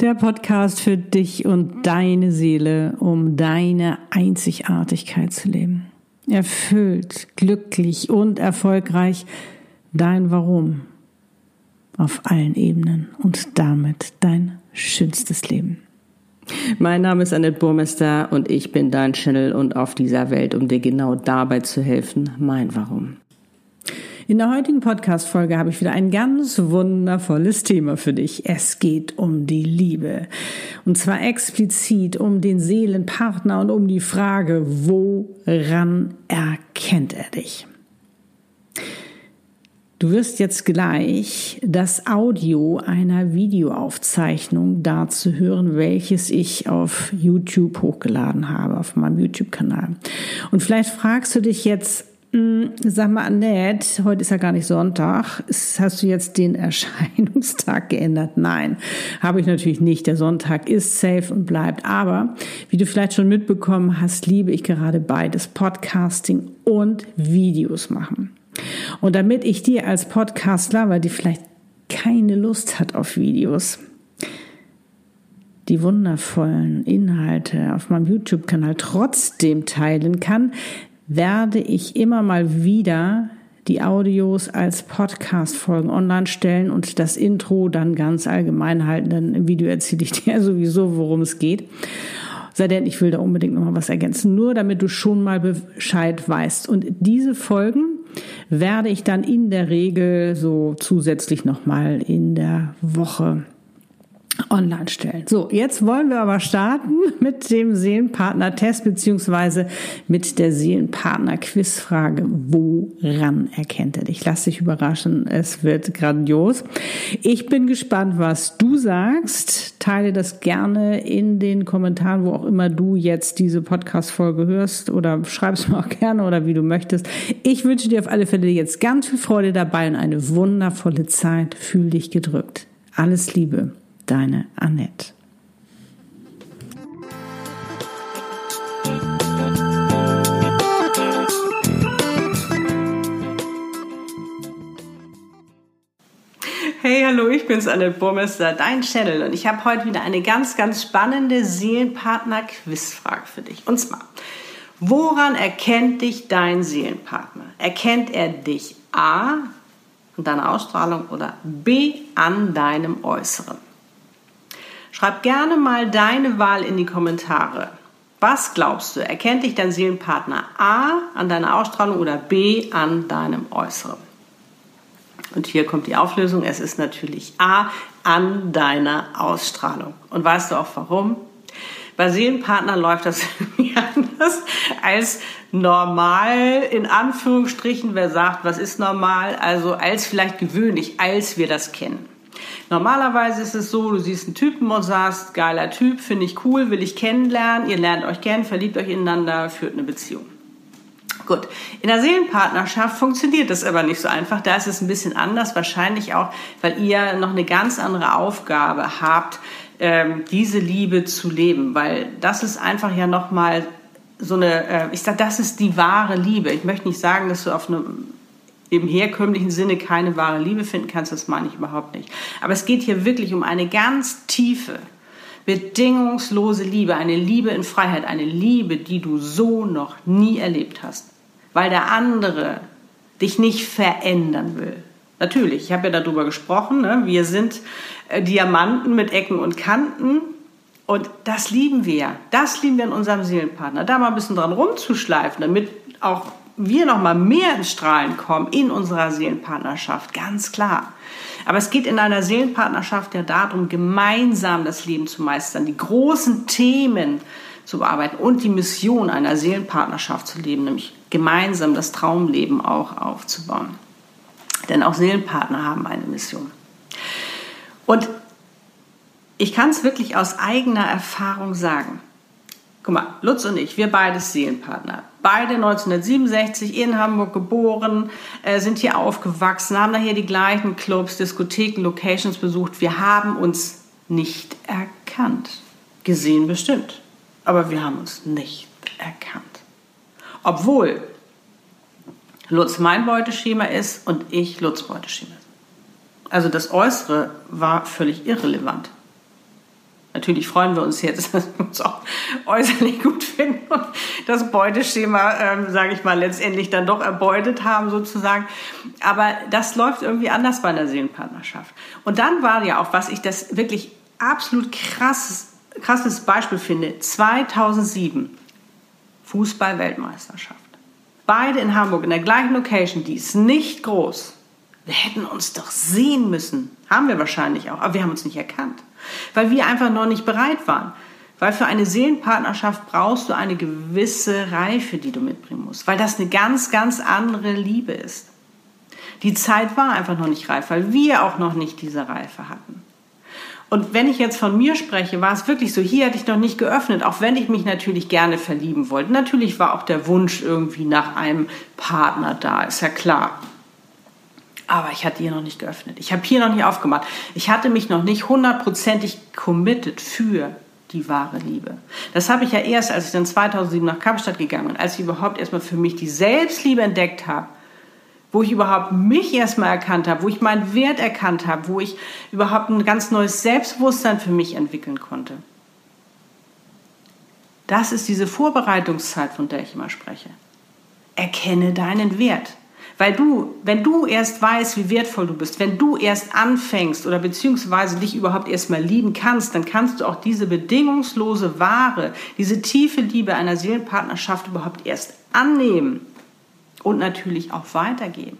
Der Podcast für dich und deine Seele, um deine Einzigartigkeit zu leben. Erfüllt, glücklich und erfolgreich dein Warum auf allen Ebenen und damit dein schönstes Leben. Mein Name ist Annette Burmester und ich bin dein Channel und auf dieser Welt, um dir genau dabei zu helfen, mein Warum. In der heutigen Podcast-Folge habe ich wieder ein ganz wundervolles Thema für dich. Es geht um die Liebe. Und zwar explizit um den Seelenpartner und um die Frage, woran erkennt er dich? Du wirst jetzt gleich das Audio einer Videoaufzeichnung dazu hören, welches ich auf YouTube hochgeladen habe, auf meinem YouTube-Kanal. Und vielleicht fragst du dich jetzt, Sag mal, Annette, heute ist ja gar nicht Sonntag. Hast du jetzt den Erscheinungstag geändert? Nein, habe ich natürlich nicht. Der Sonntag ist safe und bleibt. Aber wie du vielleicht schon mitbekommen hast, liebe ich gerade beides, Podcasting und Videos machen. Und damit ich dir als Podcastler, weil die vielleicht keine Lust hat auf Videos, die wundervollen Inhalte auf meinem YouTube-Kanal trotzdem teilen kann, werde ich immer mal wieder die Audios als Podcast-Folgen online stellen und das Intro dann ganz allgemein halten. Dann im Video erzähle ich dir sowieso, worum es geht. Sei denn, ich will da unbedingt noch mal was ergänzen. Nur damit du schon mal Bescheid weißt. Und diese Folgen werde ich dann in der Regel so zusätzlich nochmal in der Woche online stellen. So, jetzt wollen wir aber starten mit dem Seelenpartner-Test beziehungsweise mit der Seelenpartner-Quizfrage. Woran erkennt er dich? Lass dich überraschen, es wird grandios. Ich bin gespannt, was du sagst. Teile das gerne in den Kommentaren, wo auch immer du jetzt diese Podcast-Folge hörst oder schreib es mir auch gerne oder wie du möchtest. Ich wünsche dir auf alle Fälle jetzt ganz viel Freude dabei und eine wundervolle Zeit. Fühl dich gedrückt. Alles Liebe deine Annette. Hey, hallo, ich bin's, Annette Burmester, dein Channel und ich habe heute wieder eine ganz, ganz spannende Seelenpartner-Quizfrage für dich. Und zwar, woran erkennt dich dein Seelenpartner? Erkennt er dich A an deiner Ausstrahlung oder B an deinem Äußeren? Schreib gerne mal deine Wahl in die Kommentare. Was glaubst du, erkennt dich dein Seelenpartner A an deiner Ausstrahlung oder B an deinem Äußeren? Und hier kommt die Auflösung. Es ist natürlich A an deiner Ausstrahlung. Und weißt du auch warum? Bei Seelenpartner läuft das anders als normal, in Anführungsstrichen. Wer sagt, was ist normal? Also als vielleicht gewöhnlich, als wir das kennen. Normalerweise ist es so, du siehst einen Typen und sagst, geiler Typ, finde ich cool, will ich kennenlernen. Ihr lernt euch kennen, verliebt euch ineinander, führt eine Beziehung. Gut, in der Seelenpartnerschaft funktioniert das aber nicht so einfach. Da ist es ein bisschen anders, wahrscheinlich auch, weil ihr noch eine ganz andere Aufgabe habt, ähm, diese Liebe zu leben, weil das ist einfach ja nochmal so eine, äh, ich sage, das ist die wahre Liebe. Ich möchte nicht sagen, dass du auf einem im herkömmlichen Sinne keine wahre Liebe finden kannst, das meine ich überhaupt nicht. Aber es geht hier wirklich um eine ganz tiefe, bedingungslose Liebe, eine Liebe in Freiheit, eine Liebe, die du so noch nie erlebt hast, weil der andere dich nicht verändern will. Natürlich, ich habe ja darüber gesprochen, ne? wir sind äh, Diamanten mit Ecken und Kanten und das lieben wir. Das lieben wir in unserem Seelenpartner. Da mal ein bisschen dran rumzuschleifen, damit auch wir noch mal mehr ins Strahlen kommen in unserer Seelenpartnerschaft, ganz klar. Aber es geht in einer Seelenpartnerschaft ja darum, gemeinsam das Leben zu meistern, die großen Themen zu bearbeiten und die Mission einer Seelenpartnerschaft zu leben, nämlich gemeinsam das Traumleben auch aufzubauen. Denn auch Seelenpartner haben eine Mission. Und ich kann es wirklich aus eigener Erfahrung sagen. Guck mal, Lutz und ich, wir beide Seelenpartner. Beide 1967 in Hamburg geboren, äh, sind hier aufgewachsen, haben da hier die gleichen Clubs, Diskotheken, Locations besucht. Wir haben uns nicht erkannt. Gesehen bestimmt, aber wir haben uns nicht erkannt. Obwohl Lutz mein Beuteschema ist und ich Lutz Beuteschema. Also das Äußere war völlig irrelevant. Natürlich freuen wir uns jetzt, dass wir uns auch äußerlich gut finden und das Beuteschema, ähm, sage ich mal, letztendlich dann doch erbeutet haben sozusagen. Aber das läuft irgendwie anders bei einer Seelenpartnerschaft. Und dann war ja auch, was ich das wirklich absolut krasses, krasses Beispiel finde, 2007 Fußball-Weltmeisterschaft. Beide in Hamburg in der gleichen Location, die ist nicht groß. Wir hätten uns doch sehen müssen. Haben wir wahrscheinlich auch, aber wir haben uns nicht erkannt, weil wir einfach noch nicht bereit waren. Weil für eine Seelenpartnerschaft brauchst du eine gewisse Reife, die du mitbringen musst, weil das eine ganz, ganz andere Liebe ist. Die Zeit war einfach noch nicht reif, weil wir auch noch nicht diese Reife hatten. Und wenn ich jetzt von mir spreche, war es wirklich so, hier hatte ich noch nicht geöffnet, auch wenn ich mich natürlich gerne verlieben wollte. Natürlich war auch der Wunsch irgendwie nach einem Partner da, ist ja klar. Aber ich hatte hier noch nicht geöffnet. Ich habe hier noch nicht aufgemacht. Ich hatte mich noch nicht hundertprozentig committed für die wahre Liebe. Das habe ich ja erst, als ich dann 2007 nach Kapstadt gegangen bin, als ich überhaupt erstmal für mich die Selbstliebe entdeckt habe wo ich überhaupt mich erstmal erkannt habe, wo ich meinen Wert erkannt habe, wo ich überhaupt ein ganz neues Selbstbewusstsein für mich entwickeln konnte. Das ist diese Vorbereitungszeit, von der ich immer spreche. Erkenne deinen Wert. Weil du, wenn du erst weißt, wie wertvoll du bist, wenn du erst anfängst oder beziehungsweise dich überhaupt erstmal lieben kannst, dann kannst du auch diese bedingungslose Ware, diese tiefe Liebe einer Seelenpartnerschaft überhaupt erst annehmen und natürlich auch weitergeben.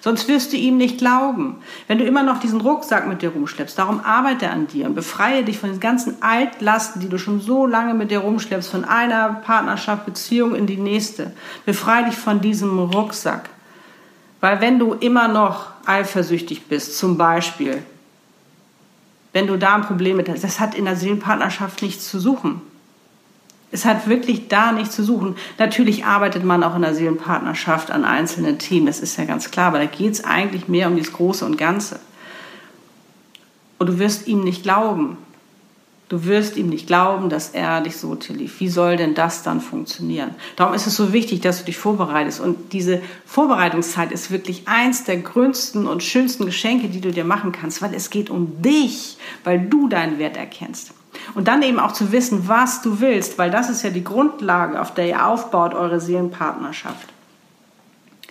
Sonst wirst du ihm nicht glauben. Wenn du immer noch diesen Rucksack mit dir rumschleppst, darum arbeite an dir und befreie dich von den ganzen Altlasten, die du schon so lange mit dir rumschleppst, von einer Partnerschaft, Beziehung in die nächste. Befreie dich von diesem Rucksack. Weil wenn du immer noch eifersüchtig bist, zum Beispiel, wenn du da ein Problem mit hast, das hat in der Seelenpartnerschaft nichts zu suchen. Es hat wirklich da nichts zu suchen. Natürlich arbeitet man auch in der Seelenpartnerschaft an einzelnen Themen, das ist ja ganz klar, aber da geht es eigentlich mehr um das Große und Ganze. Und du wirst ihm nicht glauben. Du wirst ihm nicht glauben, dass er dich so liebt. Wie soll denn das dann funktionieren? Darum ist es so wichtig, dass du dich vorbereitest. Und diese Vorbereitungszeit ist wirklich eins der größten und schönsten Geschenke, die du dir machen kannst, weil es geht um dich, weil du deinen Wert erkennst. Und dann eben auch zu wissen, was du willst, weil das ist ja die Grundlage, auf der ihr aufbaut eure Seelenpartnerschaft.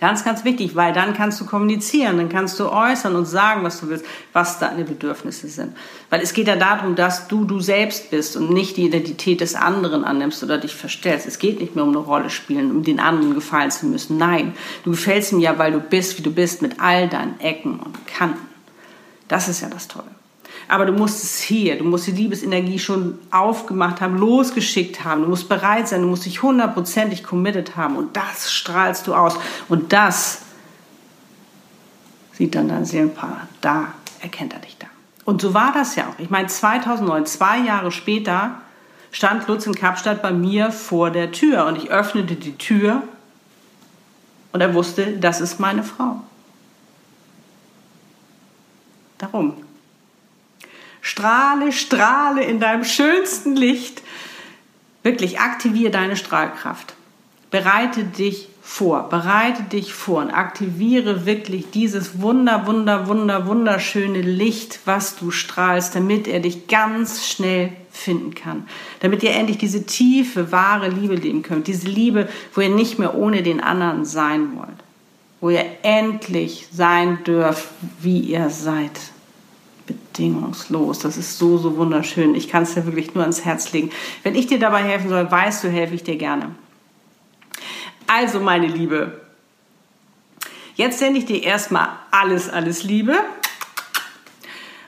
Ganz, ganz wichtig, weil dann kannst du kommunizieren, dann kannst du äußern und sagen, was du willst, was deine Bedürfnisse sind. Weil es geht ja darum, dass du du selbst bist und nicht die Identität des anderen annimmst oder dich verstellst. Es geht nicht mehr um eine Rolle spielen, um den anderen gefallen zu müssen. Nein, du gefällst ihm ja, weil du bist, wie du bist, mit all deinen Ecken und Kanten. Das ist ja das Tolle. Aber du musst es hier, du musst die Liebesenergie schon aufgemacht haben, losgeschickt haben. Du musst bereit sein, du musst dich hundertprozentig committed haben. Und das strahlst du aus. Und das sieht dann dein Seelenpaar. Da erkennt er dich da. Und so war das ja auch. Ich meine, 2009, zwei Jahre später, stand Lutz in Kapstadt bei mir vor der Tür. Und ich öffnete die Tür und er wusste, das ist meine Frau. Darum Strahle, strahle in deinem schönsten Licht. Wirklich aktiviere deine Strahlkraft. Bereite dich vor, bereite dich vor und aktiviere wirklich dieses wunder, wunder, wunder, wunderschöne Licht, was du strahlst, damit er dich ganz schnell finden kann. Damit ihr endlich diese tiefe, wahre Liebe leben könnt. Diese Liebe, wo ihr nicht mehr ohne den anderen sein wollt. Wo ihr endlich sein dürft, wie ihr seid bedingungslos. Das ist so, so wunderschön. Ich kann es dir wirklich nur ans Herz legen. Wenn ich dir dabei helfen soll, weißt du, helfe ich dir gerne. Also, meine Liebe, jetzt sende ich dir erstmal alles, alles Liebe.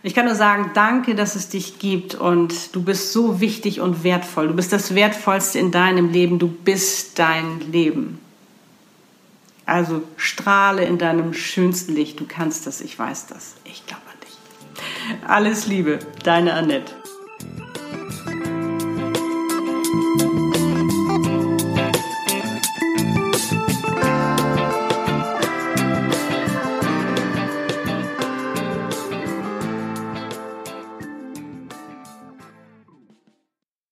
Ich kann nur sagen, danke, dass es dich gibt und du bist so wichtig und wertvoll. Du bist das Wertvollste in deinem Leben. Du bist dein Leben. Also strahle in deinem schönsten Licht. Du kannst das, ich weiß das. Ich glaube. Alles Liebe, deine Annette.